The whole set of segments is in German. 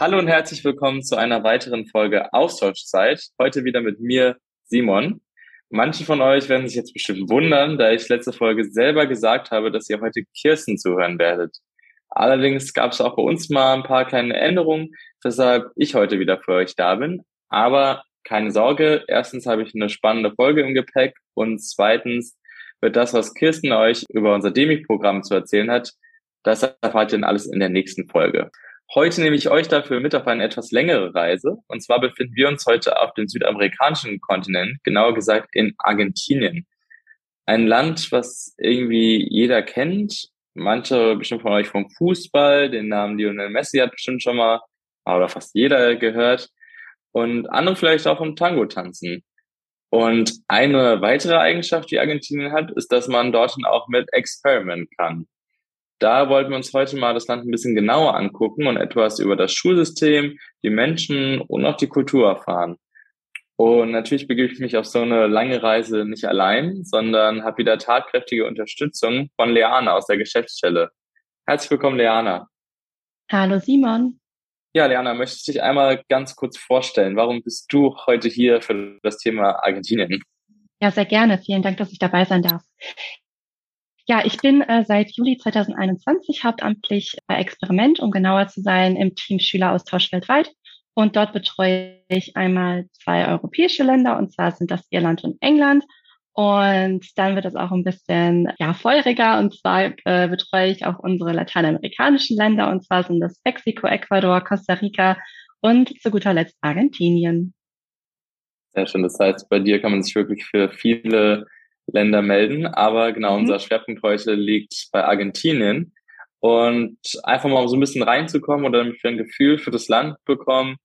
Hallo und herzlich willkommen zu einer weiteren Folge Austauschzeit. Heute wieder mit mir, Simon. Manche von euch werden sich jetzt bestimmt wundern, da ich letzte Folge selber gesagt habe, dass ihr heute Kirsten zuhören werdet. Allerdings gab es auch bei uns mal ein paar kleine Änderungen, weshalb ich heute wieder für euch da bin. Aber keine Sorge, erstens habe ich eine spannende Folge im Gepäck und zweitens wird das, was Kirsten euch über unser Demi-Programm zu erzählen hat, das erfahrt ihr dann alles in der nächsten Folge. Heute nehme ich euch dafür mit auf eine etwas längere Reise. Und zwar befinden wir uns heute auf dem südamerikanischen Kontinent, genauer gesagt in Argentinien. Ein Land, was irgendwie jeder kennt. Manche bestimmt von euch vom Fußball. Den Namen Lionel Messi hat bestimmt schon mal, oder fast jeder gehört. Und andere vielleicht auch vom Tango tanzen. Und eine weitere Eigenschaft, die Argentinien hat, ist, dass man dorthin auch mit Experiment kann. Da wollten wir uns heute mal das Land ein bisschen genauer angucken und etwas über das Schulsystem, die Menschen und auch die Kultur erfahren. Und natürlich begebe ich mich auf so eine lange Reise nicht allein, sondern habe wieder tatkräftige Unterstützung von Leana aus der Geschäftsstelle. Herzlich willkommen, Leana. Hallo, Simon. Ja, Leana, möchtest du dich einmal ganz kurz vorstellen? Warum bist du heute hier für das Thema Argentinien? Ja, sehr gerne. Vielen Dank, dass ich dabei sein darf. Ja, ich bin äh, seit Juli 2021 hauptamtlich bei Experiment, um genauer zu sein, im Team Schüleraustausch weltweit. Und dort betreue ich einmal zwei europäische Länder, und zwar sind das Irland und England. Und dann wird es auch ein bisschen ja, feuriger, und zwar äh, betreue ich auch unsere lateinamerikanischen Länder, und zwar sind das Mexiko, Ecuador, Costa Rica und zu guter Letzt Argentinien. Sehr schön. Das heißt, bei dir kann man sich wirklich für viele Länder melden. Aber genau, mhm. unser Schwerpunkt heute liegt bei Argentinien. Und einfach mal so ein bisschen reinzukommen oder damit wir ein Gefühl für das Land bekommen,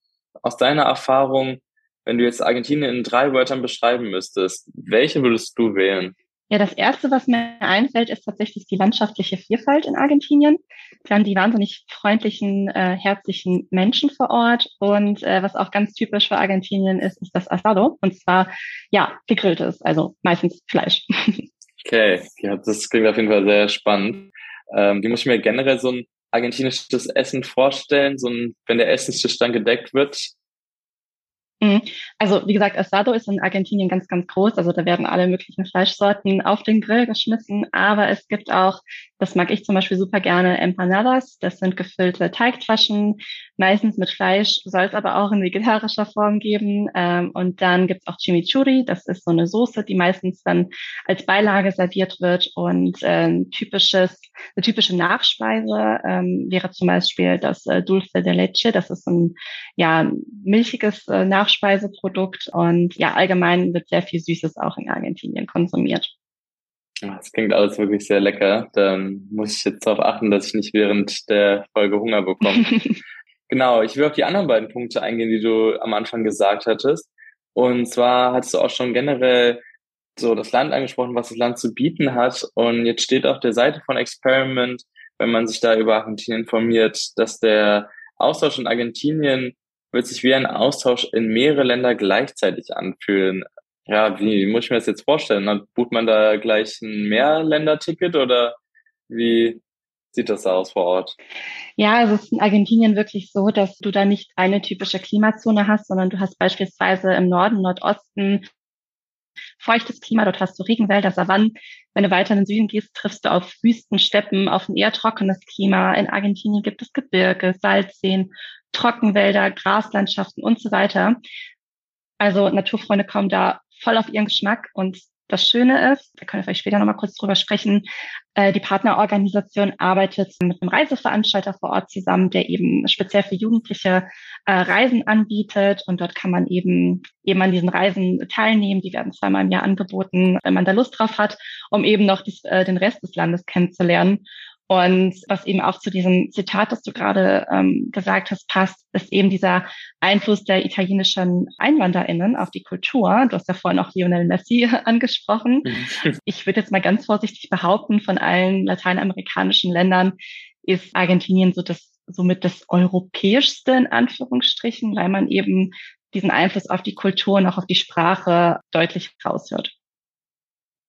aus deiner Erfahrung, wenn du jetzt Argentinien in drei Wörtern beschreiben müsstest, welche würdest du wählen? Ja, das erste, was mir einfällt, ist tatsächlich die landschaftliche Vielfalt in Argentinien. Wir haben die wahnsinnig freundlichen, äh, herzlichen Menschen vor Ort. Und äh, was auch ganz typisch für Argentinien ist, ist das Asado. Und zwar, ja, gegrilltes, also meistens Fleisch. Okay, ja, das klingt auf jeden Fall sehr spannend. Ähm, wie muss ich mir generell so ein argentinisches Essen vorstellen? So ein, wenn der Essenstisch dann gedeckt wird. Also wie gesagt, Asado ist in Argentinien ganz, ganz groß. Also da werden alle möglichen Fleischsorten auf den Grill geschmissen. Aber es gibt auch, das mag ich zum Beispiel super gerne, Empanadas. Das sind gefüllte Teigtaschen, meistens mit Fleisch, soll es aber auch in vegetarischer Form geben. Ähm, und dann gibt's auch Chimichurri. Das ist so eine Soße, die meistens dann als Beilage serviert wird. Und äh, typisches, eine typische Nachspeise ähm, wäre zum Beispiel das äh, Dulce de Leche. Das ist ein ja milchiges äh, Nachspeise Nachspeiseprodukt und ja, allgemein wird sehr viel Süßes auch in Argentinien konsumiert. Das klingt alles wirklich sehr lecker. Dann muss ich jetzt darauf achten, dass ich nicht während der Folge Hunger bekomme. genau, ich will auf die anderen beiden Punkte eingehen, die du am Anfang gesagt hattest. Und zwar hattest du auch schon generell so das Land angesprochen, was das Land zu bieten hat. Und jetzt steht auf der Seite von Experiment, wenn man sich da über Argentinien informiert, dass der Austausch in Argentinien wird sich wie ein Austausch in mehrere Länder gleichzeitig anfühlen. Ja, wie muss ich mir das jetzt vorstellen? Dann bucht man da gleich ein Mehrländerticket oder wie sieht das aus vor Ort? Ja, also es ist in Argentinien wirklich so, dass du da nicht eine typische Klimazone hast, sondern du hast beispielsweise im Norden, Nordosten feuchtes Klima, dort hast du Regenwälder, Savannen. Wenn du weiter in den Süden gehst, triffst du auf Wüsten, Steppen, auf ein eher trockenes Klima. In Argentinien gibt es Gebirge, Salzseen, Trockenwälder, Graslandschaften und so weiter. Also Naturfreunde kommen da voll auf ihren Geschmack und das Schöne ist, da können wir vielleicht später nochmal kurz drüber sprechen, äh, die Partnerorganisation arbeitet mit einem Reiseveranstalter vor Ort zusammen, der eben speziell für Jugendliche äh, Reisen anbietet und dort kann man eben eben an diesen Reisen teilnehmen. Die werden zweimal im Jahr angeboten, wenn man da Lust drauf hat, um eben noch äh, den Rest des Landes kennenzulernen. Und was eben auch zu diesem Zitat, das du gerade ähm, gesagt hast, passt, ist eben dieser Einfluss der italienischen EinwanderInnen auf die Kultur. Du hast ja vorhin auch Lionel Messi angesprochen. Mhm. Ich würde jetzt mal ganz vorsichtig behaupten, von allen lateinamerikanischen Ländern ist Argentinien so das somit das europäischste in Anführungsstrichen, weil man eben diesen Einfluss auf die Kultur und auch auf die Sprache deutlich raushört.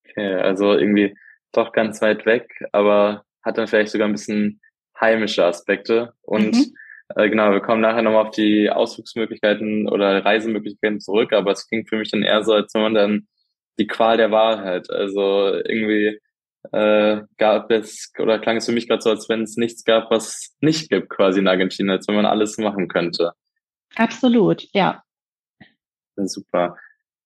Okay, also irgendwie doch ganz weit weg, aber hat dann vielleicht sogar ein bisschen heimische Aspekte. Und mhm. Äh, genau, wir kommen nachher nochmal auf die Ausflugsmöglichkeiten oder Reisemöglichkeiten zurück, aber es klingt für mich dann eher so, als wenn man dann die Qual der Wahrheit. Also irgendwie äh, gab es oder klang es für mich gerade so, als wenn es nichts gab, was nicht gibt quasi in Argentinien, als wenn man alles machen könnte. Absolut, ja. ja super.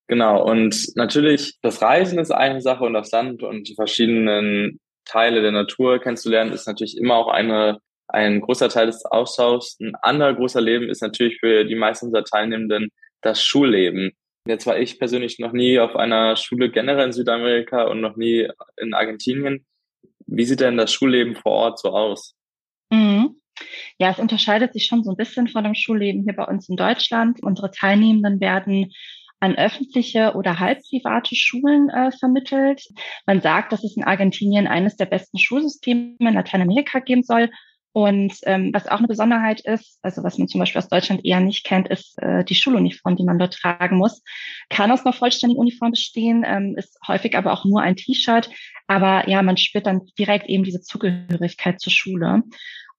Genau, und natürlich, das Reisen ist eine Sache und das Land und die verschiedenen Teile der Natur kennenzulernen, ist natürlich immer auch eine, ein großer Teil des Austauschs. Ein anderer großer Leben ist natürlich für die meisten unserer Teilnehmenden das Schulleben. Jetzt war ich persönlich noch nie auf einer Schule generell in Südamerika und noch nie in Argentinien. Wie sieht denn das Schulleben vor Ort so aus? Mhm. Ja, es unterscheidet sich schon so ein bisschen von dem Schulleben hier bei uns in Deutschland. Unsere Teilnehmenden werden an öffentliche oder halbprivate Schulen äh, vermittelt. Man sagt, dass es in Argentinien eines der besten Schulsysteme in Lateinamerika geben soll. Und ähm, was auch eine Besonderheit ist, also was man zum Beispiel aus Deutschland eher nicht kennt, ist äh, die Schuluniform, die man dort tragen muss. Kann aus einer vollständigen Uniform bestehen, ähm, ist häufig aber auch nur ein T-Shirt. Aber ja, man spürt dann direkt eben diese Zugehörigkeit zur Schule.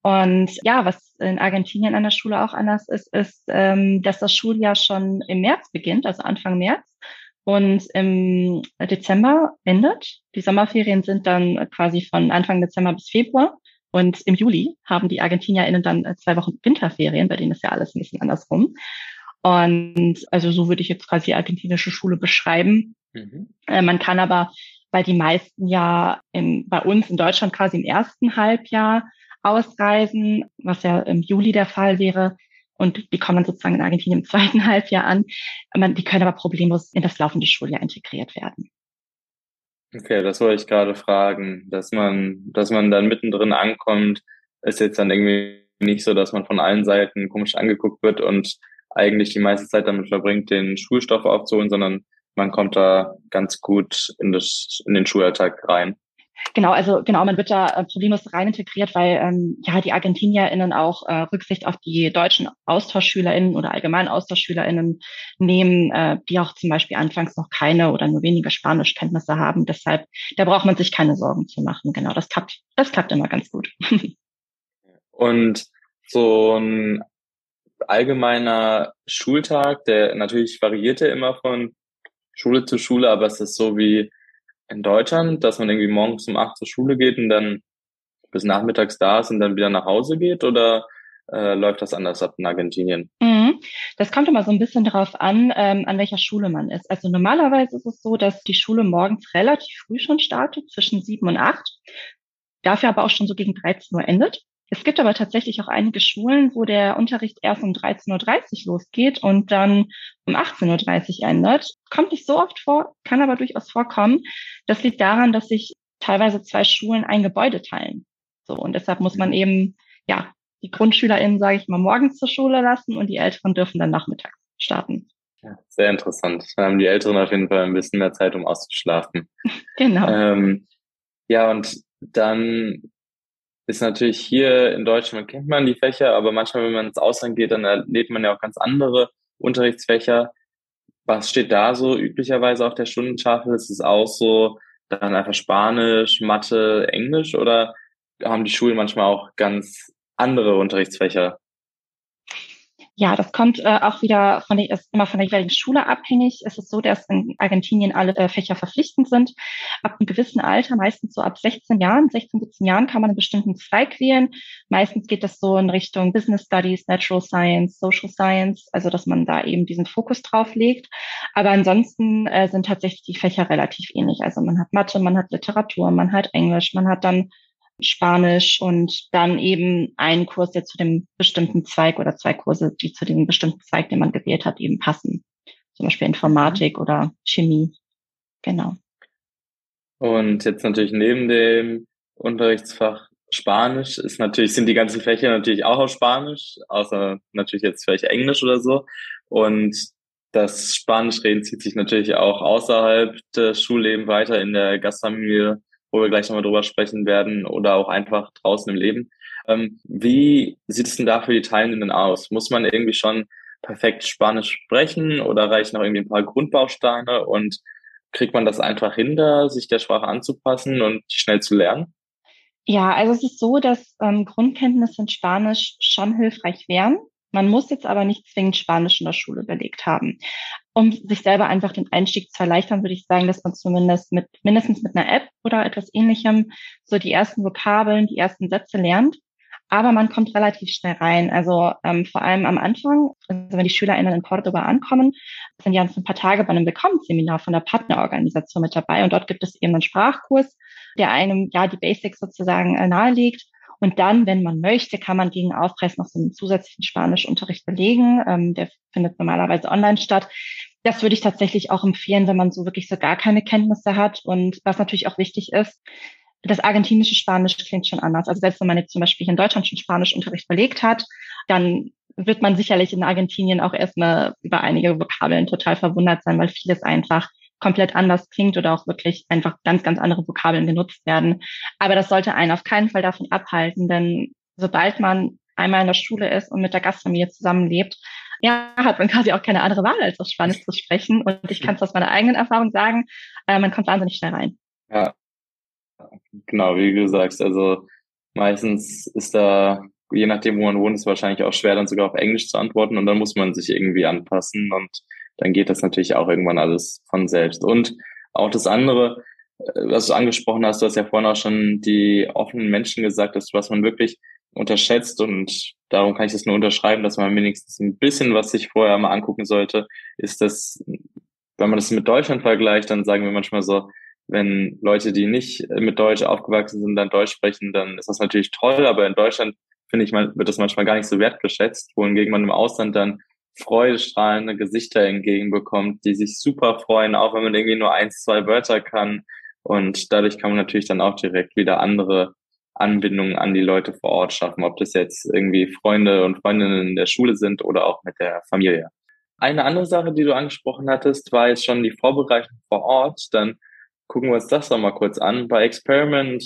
Und ja, was in Argentinien an der Schule auch anders ist, ist, ähm, dass das Schuljahr schon im März beginnt, also Anfang März und im Dezember endet. Die Sommerferien sind dann quasi von Anfang Dezember bis Februar. Und im Juli haben die ArgentinierInnen dann zwei Wochen Winterferien, bei denen ist ja alles ein bisschen andersrum. Und also so würde ich jetzt quasi die argentinische Schule beschreiben. Mhm. Äh, man kann aber, weil die meisten ja im, bei uns in Deutschland quasi im ersten Halbjahr ausreisen, was ja im Juli der Fall wäre. Und die kommen sozusagen in Argentinien im zweiten Halbjahr an. Die können aber problemlos in das laufende Schuljahr integriert werden. Okay, das wollte ich gerade fragen, dass man, dass man dann mittendrin ankommt, ist jetzt dann irgendwie nicht so, dass man von allen Seiten komisch angeguckt wird und eigentlich die meiste Zeit damit verbringt, den Schulstoff aufzuholen, sondern man kommt da ganz gut in, das, in den Schulalltag rein. Genau, also genau, man wird da äh, problemlos rein integriert, weil ähm, ja die ArgentinierInnen auch äh, Rücksicht auf die deutschen AustauschschülerInnen oder allgemein AustauschschülerInnen nehmen, äh, die auch zum Beispiel anfangs noch keine oder nur wenige Spanischkenntnisse haben. Deshalb, da braucht man sich keine Sorgen zu machen. Genau, das klappt, das klappt immer ganz gut. Und so ein allgemeiner Schultag, der natürlich variiert ja immer von Schule zu Schule, aber es ist so wie in Deutschland, dass man irgendwie morgens um acht zur Schule geht und dann bis nachmittags da ist und dann wieder nach Hause geht oder äh, läuft das anders ab in Argentinien? Mhm. Das kommt immer so ein bisschen darauf an, ähm, an welcher Schule man ist. Also normalerweise ist es so, dass die Schule morgens relativ früh schon startet, zwischen sieben und acht, dafür aber auch schon so gegen 13 Uhr endet. Es gibt aber tatsächlich auch einige Schulen, wo der Unterricht erst um 13.30 Uhr losgeht und dann um 18.30 Uhr endet. Kommt nicht so oft vor, kann aber durchaus vorkommen. Das liegt daran, dass sich teilweise zwei Schulen ein Gebäude teilen. So, und deshalb muss man eben, ja, die GrundschülerInnen, sage ich mal, morgens zur Schule lassen und die Älteren dürfen dann nachmittags starten. Ja, sehr interessant. Dann haben die Älteren auf jeden Fall ein bisschen mehr Zeit, um auszuschlafen. genau. Ähm, ja, und dann ist natürlich hier in Deutschland, kennt man die Fächer, aber manchmal, wenn man ins Ausland geht, dann erlebt man ja auch ganz andere Unterrichtsfächer. Was steht da so üblicherweise auf der Stundentafel? Ist es auch so dann einfach Spanisch, Mathe, Englisch oder haben die Schulen manchmal auch ganz andere Unterrichtsfächer? Ja, das kommt äh, auch wieder von der, ist immer von der jeweiligen Schule abhängig. Es ist so, dass in Argentinien alle äh, Fächer verpflichtend sind. Ab einem gewissen Alter, meistens so ab 16 Jahren, 16, 17 Jahren kann man einen bestimmten Zweig wählen. Meistens geht das so in Richtung Business Studies, Natural Science, Social Science, also dass man da eben diesen Fokus drauf legt. Aber ansonsten äh, sind tatsächlich die Fächer relativ ähnlich. Also man hat Mathe, man hat Literatur, man hat Englisch, man hat dann Spanisch und dann eben einen Kurs, der zu dem bestimmten Zweig oder zwei Kurse, die zu dem bestimmten Zweig, den man gewählt hat, eben passen. Zum Beispiel Informatik oder Chemie. Genau. Und jetzt natürlich neben dem Unterrichtsfach Spanisch ist natürlich, sind die ganzen Fächer natürlich auch auf Spanisch, außer natürlich jetzt vielleicht Englisch oder so. Und das Spanischreden zieht sich natürlich auch außerhalb des Schullebens weiter in der Gastfamilie wo wir gleich nochmal drüber sprechen werden, oder auch einfach draußen im Leben. Ähm, wie sieht es denn da für die Teilnehmenden aus? Muss man irgendwie schon perfekt Spanisch sprechen oder reichen noch irgendwie ein paar Grundbausteine und kriegt man das einfach hin, sich der Sprache anzupassen und schnell zu lernen? Ja, also es ist so, dass ähm, Grundkenntnisse in Spanisch schon hilfreich wären. Man muss jetzt aber nicht zwingend Spanisch in der Schule belegt haben. Um sich selber einfach den Einstieg zu erleichtern, würde ich sagen, dass man zumindest mit mindestens mit einer App oder etwas ähnlichem so die ersten Vokabeln, die ersten Sätze lernt. Aber man kommt relativ schnell rein. Also ähm, vor allem am Anfang, also wenn die SchülerInnen in Cordoba ankommen, sind ja ein paar Tage bei einem Willkommensseminar von der Partnerorganisation mit dabei. Und dort gibt es eben einen Sprachkurs, der einem ja die Basics sozusagen äh, nahelegt. Und dann, wenn man möchte, kann man gegen Aufpreis noch so einen zusätzlichen Spanischunterricht belegen. Ähm, der findet normalerweise online statt. Das würde ich tatsächlich auch empfehlen, wenn man so wirklich so gar keine Kenntnisse hat. Und was natürlich auch wichtig ist, das argentinische Spanisch klingt schon anders. Also selbst wenn man jetzt zum Beispiel in Deutschland schon Spanischunterricht belegt hat, dann wird man sicherlich in Argentinien auch erstmal über einige Vokabeln total verwundert sein, weil vieles einfach komplett anders klingt oder auch wirklich einfach ganz, ganz andere Vokabeln genutzt werden. Aber das sollte einen auf keinen Fall davon abhalten, denn sobald man einmal in der Schule ist und mit der Gastfamilie zusammenlebt, ja, hat man quasi auch keine andere Wahl, als auf Spanisch zu sprechen. Und ich kann es aus meiner eigenen Erfahrung sagen, äh, man kommt wahnsinnig schnell rein. Ja, genau, wie du sagst, also meistens ist da, je nachdem, wo man wohnt, ist wahrscheinlich auch schwer, dann sogar auf Englisch zu antworten und dann muss man sich irgendwie anpassen und dann geht das natürlich auch irgendwann alles von selbst. Und auch das andere, äh, was du angesprochen hast, du hast ja vorhin auch schon die offenen Menschen gesagt, dass was man wirklich unterschätzt. Und darum kann ich das nur unterschreiben, dass man wenigstens ein bisschen was sich vorher mal angucken sollte, ist das, wenn man das mit Deutschland vergleicht, dann sagen wir manchmal so, wenn Leute, die nicht mit Deutsch aufgewachsen sind, dann Deutsch sprechen, dann ist das natürlich toll, aber in Deutschland finde ich, wird das manchmal gar nicht so wertgeschätzt, wohingegen man im Ausland dann freudestrahlende Gesichter entgegenbekommt, die sich super freuen, auch wenn man irgendwie nur eins, zwei Wörter kann. Und dadurch kann man natürlich dann auch direkt wieder andere Anbindungen an die Leute vor Ort schaffen, ob das jetzt irgendwie Freunde und Freundinnen in der Schule sind oder auch mit der Familie. Eine andere Sache, die du angesprochen hattest, war jetzt schon die Vorbereitung vor Ort. Dann gucken wir uns das doch mal kurz an. Bei Experiment,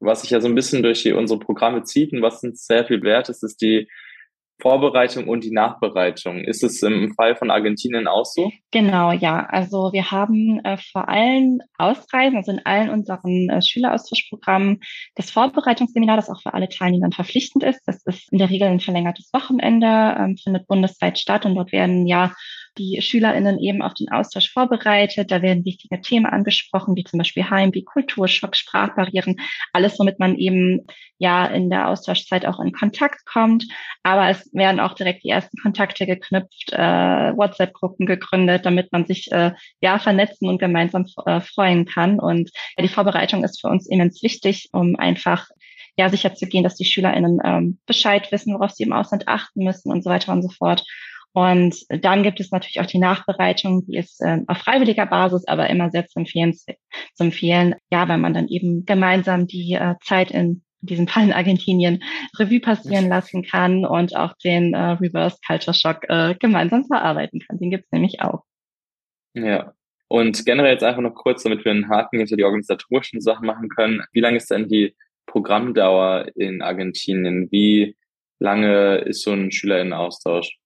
was sich ja so ein bisschen durch die, unsere Programme zieht und was uns sehr viel wert ist, ist die Vorbereitung und die Nachbereitung. Ist es im Fall von Argentinien auch so? Genau, ja. Also wir haben äh, vor allen Ausreisen, also in allen unseren äh, Schüleraustauschprogrammen, das Vorbereitungsseminar, das auch für alle Teilnehmer verpflichtend ist. Das ist in der Regel ein verlängertes Wochenende, ähm, findet bundesweit statt und dort werden ja die SchülerInnen eben auf den Austausch vorbereitet. Da werden wichtige Themen angesprochen, wie zum Beispiel Heim, wie Kulturschock, Sprachbarrieren, alles, womit man eben ja in der Austauschzeit auch in Kontakt kommt. Aber es werden auch direkt die ersten Kontakte geknüpft, äh, WhatsApp-Gruppen gegründet, damit man sich äh, ja vernetzen und gemeinsam äh, freuen kann. Und ja, die Vorbereitung ist für uns immens wichtig, um einfach ja sicherzugehen, dass die SchülerInnen ähm, Bescheid wissen, worauf sie im Ausland achten müssen und so weiter und so fort. Und dann gibt es natürlich auch die Nachbereitung, die ist äh, auf freiwilliger Basis, aber immer sehr zu empfehlen, zu empfehlen, ja, weil man dann eben gemeinsam die äh, Zeit in diesem Fall in Argentinien Revue passieren lassen kann und auch den äh, Reverse Culture Shock äh, gemeinsam verarbeiten kann. Den gibt's nämlich auch. Ja. Und generell jetzt einfach noch kurz, damit wir einen Haken hinter die organisatorischen Sachen machen können. Wie lange ist denn die Programmdauer in Argentinien? Wie lange ist so ein Schülerinnenaustausch?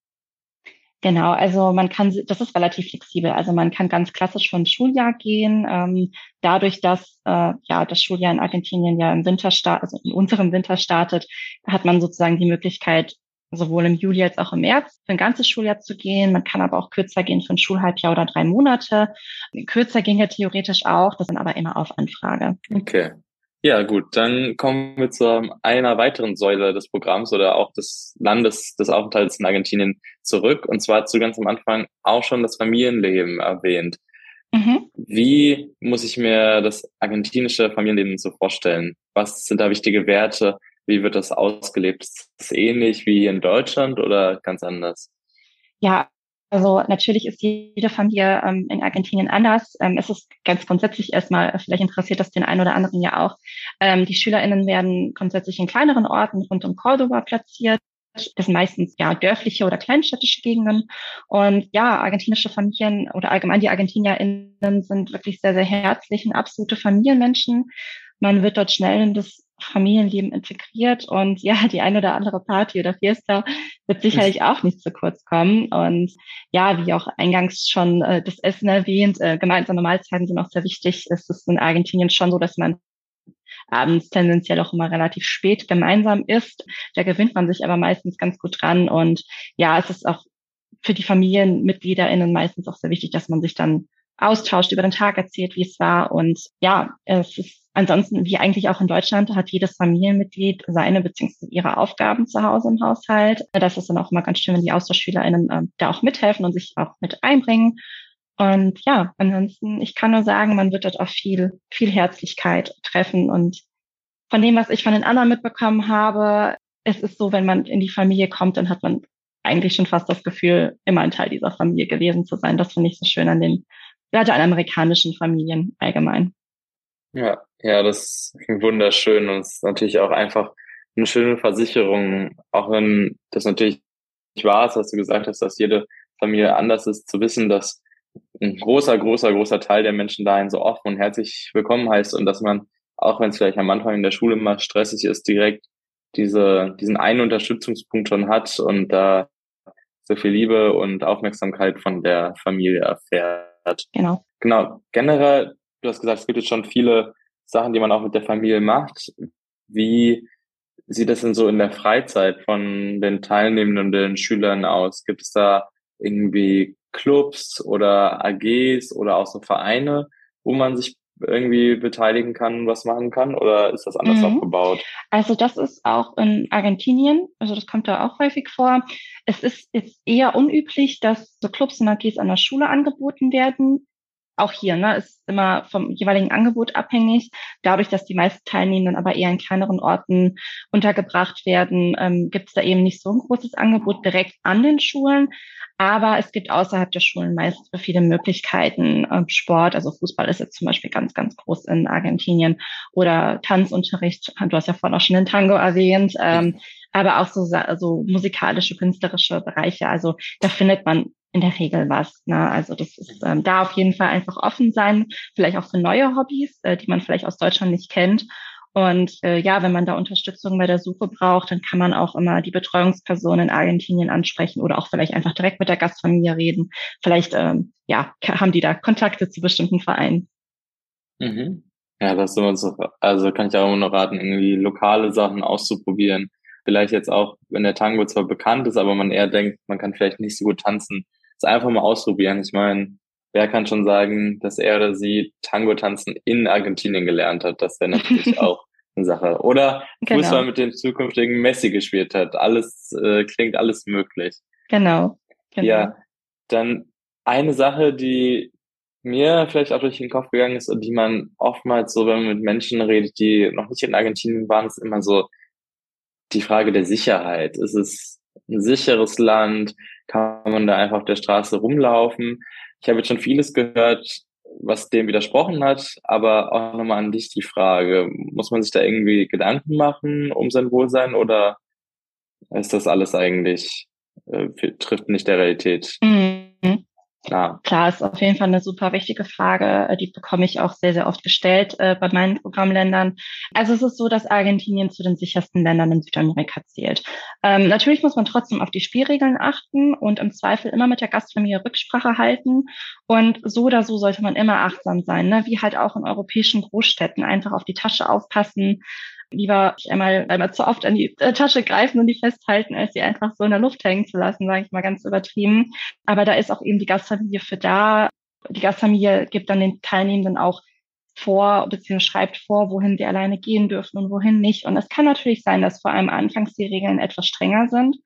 Genau, also man kann, das ist relativ flexibel. Also man kann ganz klassisch von Schuljahr gehen. Ähm, dadurch, dass äh, ja das Schuljahr in Argentinien ja im Winter startet, also in unserem Winter startet, hat man sozusagen die Möglichkeit, sowohl im Juli als auch im März für ein ganzes Schuljahr zu gehen. Man kann aber auch kürzer gehen für ein Schulhalbjahr oder drei Monate. Kürzer ging ja theoretisch auch, das sind aber immer auf Anfrage. Okay. Ja, gut, dann kommen wir zu einer weiteren Säule des Programms oder auch des Landes des Aufenthalts in Argentinien zurück. Und zwar zu ganz am Anfang auch schon das Familienleben erwähnt. Mhm. Wie muss ich mir das argentinische Familienleben so vorstellen? Was sind da wichtige Werte? Wie wird das ausgelebt? Ist es ähnlich wie in Deutschland oder ganz anders? Ja, also natürlich ist jede Familie ähm, in Argentinien anders. Ähm, es ist ganz grundsätzlich erstmal, vielleicht interessiert das den einen oder anderen ja auch. Ähm, die SchülerInnen werden grundsätzlich in kleineren Orten rund um Cordoba platziert. Das sind meistens ja dörfliche oder kleinstädtische Gegenden. Und ja, argentinische Familien oder allgemein die ArgentinierInnen sind wirklich sehr, sehr herzlich und absolute Familienmenschen. Man wird dort schnell in das Familienleben integriert und ja, die eine oder andere Party oder Fiesta wird sicherlich auch nicht zu kurz kommen. Und ja, wie auch eingangs schon äh, das Essen erwähnt, äh, gemeinsame Mahlzeiten sind auch sehr wichtig. Es ist in Argentinien schon so, dass man abends tendenziell auch immer relativ spät gemeinsam isst. Da gewinnt man sich aber meistens ganz gut dran. Und ja, es ist auch für die FamilienmitgliederInnen meistens auch sehr wichtig, dass man sich dann austauscht, über den Tag erzählt, wie es war. Und ja, es ist ansonsten, wie eigentlich auch in Deutschland, hat jedes Familienmitglied seine bzw. ihre Aufgaben zu Hause im Haushalt. Das ist dann auch immer ganz schön, wenn die AustauschschülerInnen äh, da auch mithelfen und sich auch mit einbringen. Und ja, ansonsten, ich kann nur sagen, man wird dort auch viel, viel Herzlichkeit treffen. Und von dem, was ich von den anderen mitbekommen habe, es ist so, wenn man in die Familie kommt, dann hat man eigentlich schon fast das Gefühl, immer ein Teil dieser Familie gewesen zu sein. Das finde ich so schön an den amerikanischen Familien allgemein. Ja, ja, das klingt wunderschön und es ist natürlich auch einfach eine schöne Versicherung, auch wenn das natürlich nicht wahr ist, was du gesagt hast, dass jede Familie anders ist, zu wissen, dass ein großer, großer, großer Teil der Menschen dahin so offen und herzlich willkommen heißt und dass man, auch wenn es vielleicht am Anfang in der Schule mal stressig ist, direkt diese, diesen einen Unterstützungspunkt schon hat und da so viel Liebe und Aufmerksamkeit von der Familie erfährt hat. Genau. Genau. Generell, du hast gesagt, es gibt jetzt schon viele Sachen, die man auch mit der Familie macht. Wie sieht das denn so in der Freizeit von den Teilnehmenden und den Schülern aus? Gibt es da irgendwie Clubs oder AGs oder auch so Vereine, wo man sich irgendwie beteiligen kann, was machen kann? Oder ist das anders mhm. aufgebaut? Also das ist auch in Argentinien, also das kommt da auch häufig vor. Es ist jetzt eher unüblich, dass so Clubs und AGs an der Schule angeboten werden. Auch hier ne, ist immer vom jeweiligen Angebot abhängig. Dadurch, dass die meisten Teilnehmenden aber eher in kleineren Orten untergebracht werden, ähm, gibt es da eben nicht so ein großes Angebot direkt an den Schulen. Aber es gibt außerhalb der Schulen meist viele Möglichkeiten. Ähm, Sport, also Fußball ist jetzt zum Beispiel ganz, ganz groß in Argentinien oder Tanzunterricht. Du hast ja vorhin auch schon den Tango erwähnt. Ähm, aber auch so also musikalische, künstlerische Bereiche. Also da findet man in der Regel was. Ne? Also das ist ähm, da auf jeden Fall einfach offen sein, vielleicht auch für neue Hobbys, äh, die man vielleicht aus Deutschland nicht kennt und äh, ja, wenn man da Unterstützung bei der Suche braucht, dann kann man auch immer die Betreuungsperson in Argentinien ansprechen oder auch vielleicht einfach direkt mit der Gastfamilie reden. Vielleicht ähm, ja, haben die da Kontakte zu bestimmten Vereinen. Mhm. Ja, das immer so, also kann ich auch immer noch raten, irgendwie lokale Sachen auszuprobieren. Vielleicht jetzt auch, wenn der Tango zwar bekannt ist, aber man eher denkt, man kann vielleicht nicht so gut tanzen, es einfach mal ausprobieren. Ich meine, wer kann schon sagen, dass er oder sie Tango tanzen in Argentinien gelernt hat? Das wäre natürlich auch eine Sache. Oder genau. Fußball mit dem zukünftigen Messi gespielt hat. Alles äh, klingt alles möglich. Genau. genau. Ja, dann eine Sache, die mir vielleicht auch durch den Kopf gegangen ist und die man oftmals so, wenn man mit Menschen redet, die noch nicht in Argentinien waren, ist immer so die Frage der Sicherheit. Ist es ein sicheres Land? Kann man da einfach auf der Straße rumlaufen? Ich habe jetzt schon vieles gehört, was dem widersprochen hat, aber auch nochmal an dich die Frage, muss man sich da irgendwie Gedanken machen um sein Wohlsein oder ist das alles eigentlich, äh, trifft nicht der Realität? Mhm. Ja. Klar, ist auf jeden Fall eine super wichtige Frage. Äh, die bekomme ich auch sehr, sehr oft gestellt äh, bei meinen Programmländern. Also es ist so, dass Argentinien zu den sichersten Ländern in Südamerika zählt. Ähm, natürlich muss man trotzdem auf die Spielregeln achten und im Zweifel immer mit der Gastfamilie Rücksprache halten. Und so oder so sollte man immer achtsam sein, ne? wie halt auch in europäischen Großstädten. Einfach auf die Tasche aufpassen, lieber einmal, einmal zu oft an die äh, Tasche greifen und die festhalten, als sie einfach so in der Luft hängen zu lassen, sage ich mal ganz übertrieben. Aber da ist auch eben die Gastfamilie für da. Die Gastfamilie gibt dann den Teilnehmenden auch vor, beziehungsweise schreibt vor, wohin sie alleine gehen dürfen und wohin nicht. Und es kann natürlich sein, dass vor allem anfangs die Regeln etwas strenger sind.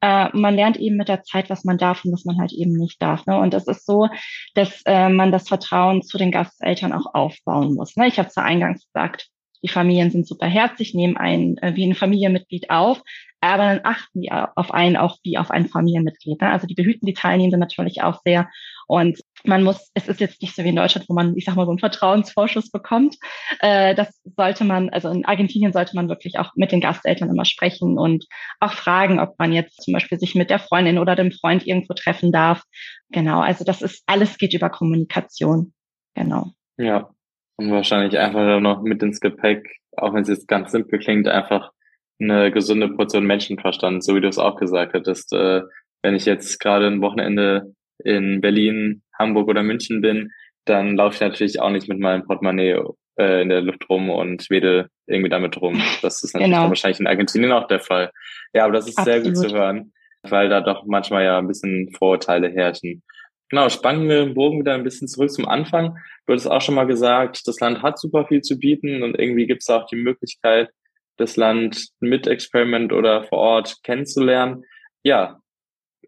Äh, man lernt eben mit der Zeit, was man darf und was man halt eben nicht darf. Ne? Und es ist so, dass äh, man das Vertrauen zu den Gasteltern auch aufbauen muss. Ne? Ich habe zu eingangs gesagt, die Familien sind super herzlich, nehmen einen äh, wie ein Familienmitglied auf, aber dann achten die auf einen auch wie auf ein Familienmitglied. Ne? Also die behüten die Teilnehmenden natürlich auch sehr. Und man muss, es ist jetzt nicht so wie in Deutschland, wo man, ich sag mal, so einen Vertrauensvorschuss bekommt. Äh, das sollte man, also in Argentinien sollte man wirklich auch mit den Gasteltern immer sprechen und auch fragen, ob man jetzt zum Beispiel sich mit der Freundin oder dem Freund irgendwo treffen darf. Genau, also das ist, alles geht über Kommunikation. Genau. Ja, und wahrscheinlich einfach noch mit ins Gepäck, auch wenn es jetzt ganz simpel klingt, einfach eine gesunde Portion Menschenverstand, so wie du es auch gesagt hattest. Äh, wenn ich jetzt gerade ein Wochenende in Berlin, Hamburg oder München bin, dann laufe ich natürlich auch nicht mit meinem Portemonnaie äh, in der Luft rum und wedel irgendwie damit rum. Das ist natürlich genau. wahrscheinlich in Argentinien auch der Fall. Ja, aber das ist Absolut. sehr gut zu hören, weil da doch manchmal ja ein bisschen Vorurteile herrschen. Genau, spannen wir den Bogen wieder ein bisschen zurück zum Anfang. Du hattest auch schon mal gesagt, das Land hat super viel zu bieten und irgendwie gibt es auch die Möglichkeit, das Land mit Experiment oder vor Ort kennenzulernen. Ja,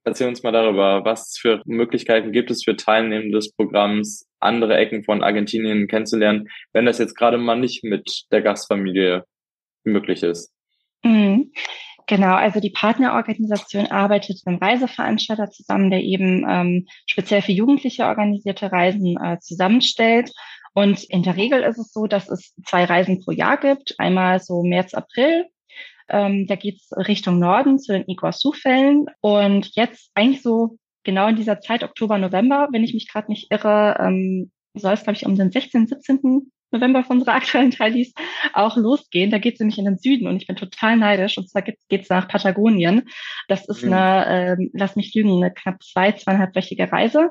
erzähl uns mal darüber, was für Möglichkeiten gibt es für Teilnehmer des Programms, andere Ecken von Argentinien kennenzulernen, wenn das jetzt gerade mal nicht mit der Gastfamilie möglich ist. Mhm. Genau, also die Partnerorganisation arbeitet mit einem Reiseveranstalter zusammen, der eben ähm, speziell für Jugendliche organisierte Reisen äh, zusammenstellt. Und in der Regel ist es so, dass es zwei Reisen pro Jahr gibt. Einmal so März, April. Ähm, da geht's Richtung Norden zu den Iguazu-Fällen. Und jetzt eigentlich so genau in dieser Zeit, Oktober, November, wenn ich mich gerade nicht irre, ähm, soll es, glaube ich, um den 16., 17. November von unserer aktuellen Teilis auch losgehen. Da geht es nämlich in den Süden und ich bin total neidisch. Und zwar geht es nach Patagonien. Das ist mhm. eine, äh, lass mich lügen, eine knapp zwei, zweieinhalbwöchige Reise.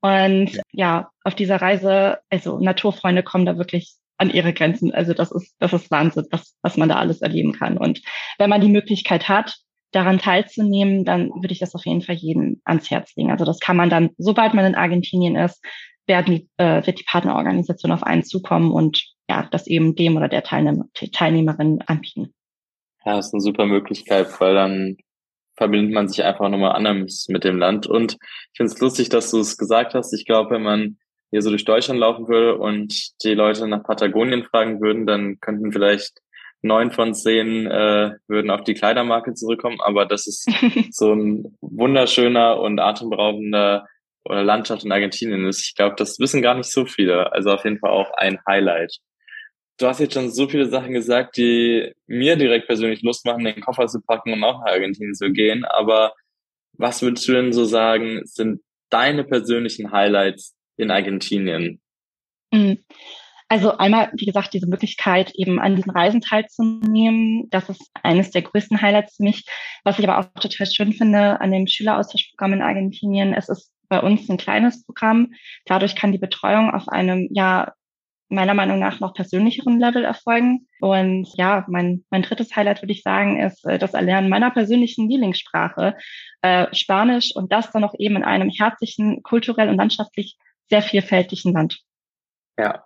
Und ja, auf dieser Reise, also Naturfreunde kommen da wirklich an ihre Grenzen. Also das ist, das ist Wahnsinn, was, was man da alles erleben kann. Und wenn man die Möglichkeit hat, daran teilzunehmen, dann würde ich das auf jeden Fall jedem ans Herz legen. Also das kann man dann, sobald man in Argentinien ist, werden die, äh, wird die Partnerorganisation auf einen zukommen und ja, das eben dem oder der Teilnehmer, Teilnehmerin anbieten. Ja, das ist eine super Möglichkeit, weil dann verbindet man sich einfach nochmal anders mit dem Land. Und ich finde es lustig, dass du es gesagt hast. Ich glaube, wenn man hier so durch Deutschland laufen würde und die Leute nach Patagonien fragen würden, dann könnten vielleicht neun von zehn äh, würden auf die Kleidermarke zurückkommen. Aber das ist so ein wunderschöner und atemberaubender oder Landschaft in Argentinien ist. Ich glaube, das wissen gar nicht so viele. Also auf jeden Fall auch ein Highlight. Du hast jetzt schon so viele Sachen gesagt, die mir direkt persönlich Lust machen, den Koffer zu packen und auch nach Argentinien zu gehen. Aber was würdest du denn so sagen, sind deine persönlichen Highlights in Argentinien? Mhm. Also einmal, wie gesagt, diese Möglichkeit, eben an diesen Reisen teilzunehmen, das ist eines der größten Highlights für mich. Was ich aber auch total schön finde an dem Schüleraustauschprogramm in Argentinien, es ist bei uns ein kleines Programm. Dadurch kann die Betreuung auf einem, ja, meiner Meinung nach noch persönlicheren Level erfolgen. Und ja, mein, mein drittes Highlight würde ich sagen, ist äh, das Erlernen meiner persönlichen Lieblingssprache, äh, Spanisch und das dann auch eben in einem herzlichen, kulturell und landschaftlich sehr vielfältigen Land. Ja.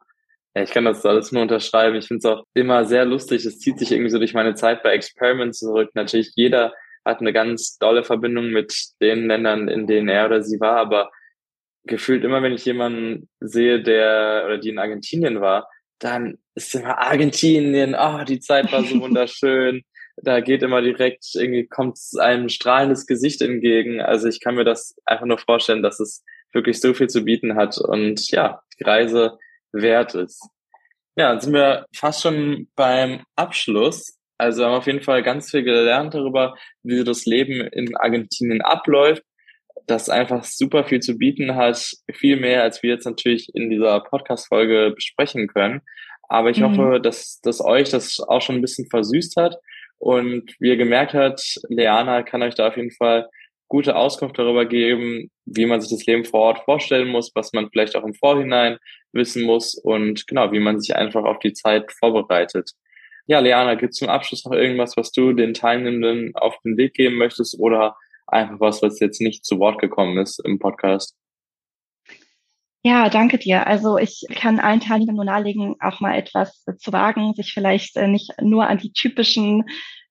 Ja, ich kann das alles nur unterschreiben. Ich finde es auch immer sehr lustig. Es zieht sich irgendwie so durch meine Zeit bei Experiment zurück. Natürlich jeder hat eine ganz dolle Verbindung mit den Ländern, in denen er oder sie war, aber gefühlt immer, wenn ich jemanden sehe, der oder die in Argentinien war, dann ist immer Argentinien, oh, die Zeit war so wunderschön. da geht immer direkt, irgendwie kommt einem strahlendes Gesicht entgegen. Also ich kann mir das einfach nur vorstellen, dass es wirklich so viel zu bieten hat und ja, die Reise wert ist. Ja, dann sind wir fast schon beim Abschluss. Also haben auf jeden Fall ganz viel gelernt darüber, wie das Leben in Argentinien abläuft, das einfach super viel zu bieten hat, viel mehr, als wir jetzt natürlich in dieser Podcast-Folge besprechen können. Aber ich mhm. hoffe, dass, dass euch das auch schon ein bisschen versüßt hat und wie ihr gemerkt habt, Leana kann euch da auf jeden Fall gute Auskunft darüber geben, wie man sich das Leben vor Ort vorstellen muss, was man vielleicht auch im Vorhinein wissen muss und genau, wie man sich einfach auf die Zeit vorbereitet. Ja, Leana, gibt es zum Abschluss noch irgendwas, was du den Teilnehmenden auf den Weg geben möchtest oder einfach was, was jetzt nicht zu Wort gekommen ist im Podcast? Ja, danke dir. Also ich kann allen Teilnehmern nur nahelegen, auch mal etwas zu wagen, sich vielleicht äh, nicht nur an die typischen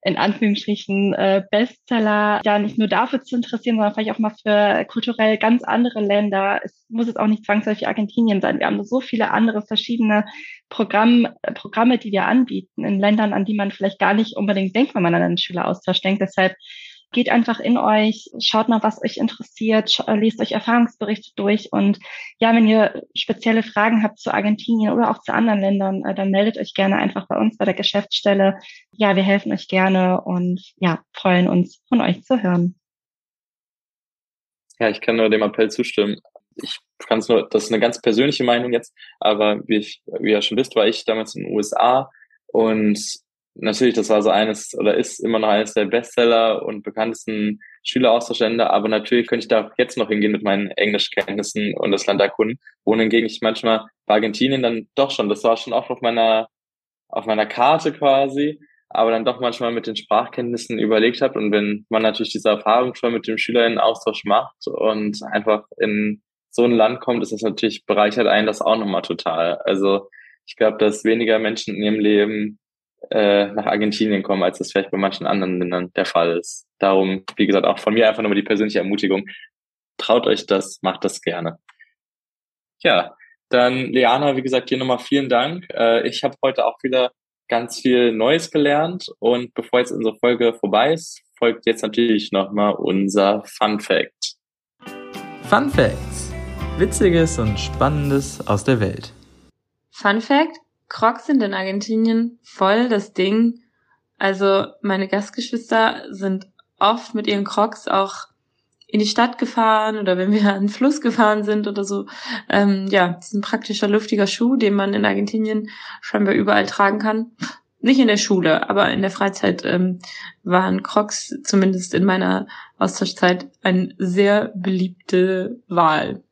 in Anführungsstrichen äh, Bestseller ja nicht nur dafür zu interessieren, sondern vielleicht auch mal für kulturell ganz andere Länder. Es muss jetzt auch nicht zwangsläufig Argentinien sein. Wir haben so viele andere verschiedene Programm, äh, Programme, die wir anbieten in Ländern, an die man vielleicht gar nicht unbedingt denkt, wenn man an einen Schüleraustausch denkt. Deshalb geht einfach in euch, schaut mal, was euch interessiert, äh, lest euch Erfahrungsberichte durch und ja, wenn ihr spezielle Fragen habt zu Argentinien oder auch zu anderen Ländern, äh, dann meldet euch gerne einfach bei uns bei der Geschäftsstelle. Ja, wir helfen euch gerne und ja, freuen uns von euch zu hören. Ja, ich kann nur dem Appell zustimmen. Ich kann es nur, das ist eine ganz persönliche Meinung jetzt, aber wie, ich, wie ihr schon wisst, war ich damals in den USA und natürlich, das war so eines oder ist immer noch eines der Bestseller und bekanntesten Schüleraustauschländer, aber natürlich könnte ich da jetzt noch hingehen mit meinen Englischkenntnissen und das Land erkunden, wohingegen ich manchmal bei Argentinien dann doch schon, das war schon auch auf meiner, auf meiner Karte quasi, aber dann doch manchmal mit den Sprachkenntnissen überlegt habe und wenn man natürlich diese Erfahrung schon mit dem Schülerinnenaustausch macht und einfach in so ein Land kommt, ist das natürlich bereichert einen das auch nochmal total. Also ich glaube, dass weniger Menschen in ihrem Leben äh, nach Argentinien kommen, als das vielleicht bei manchen anderen Ländern der Fall ist. Darum, wie gesagt, auch von mir einfach nur die persönliche Ermutigung. Traut euch das, macht das gerne. Ja, dann Leana, wie gesagt, hier nochmal vielen Dank. Äh, ich habe heute auch wieder ganz viel Neues gelernt und bevor jetzt unsere Folge vorbei ist, folgt jetzt natürlich nochmal unser Fun Fact. Fun Facts. Witziges und Spannendes aus der Welt. Fun Fact, Crocs sind in Argentinien voll das Ding. Also meine Gastgeschwister sind oft mit ihren Crocs auch in die Stadt gefahren oder wenn wir an den Fluss gefahren sind oder so. Ähm, ja, das ist ein praktischer, luftiger Schuh, den man in Argentinien scheinbar überall tragen kann. Nicht in der Schule, aber in der Freizeit ähm, waren Crocs zumindest in meiner Austauschzeit eine sehr beliebte Wahl.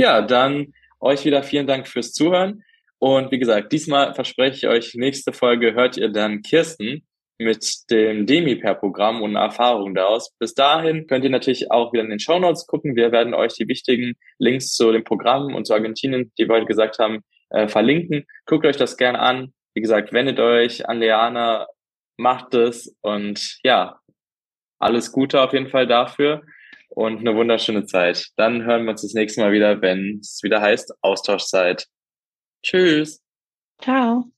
Ja, dann euch wieder vielen Dank fürs Zuhören. Und wie gesagt, diesmal verspreche ich euch, nächste Folge hört ihr dann Kirsten mit dem Demi-Per-Programm und Erfahrungen daraus. Bis dahin könnt ihr natürlich auch wieder in den Show Notes gucken. Wir werden euch die wichtigen Links zu dem Programm und zu Argentinien, die wir heute gesagt haben, äh, verlinken. Guckt euch das gerne an. Wie gesagt, wendet euch an Leana, macht es und ja, alles Gute auf jeden Fall dafür und eine wunderschöne Zeit. Dann hören wir uns das nächste Mal wieder, wenn es wieder heißt Austauschzeit. Tschüss. Ciao.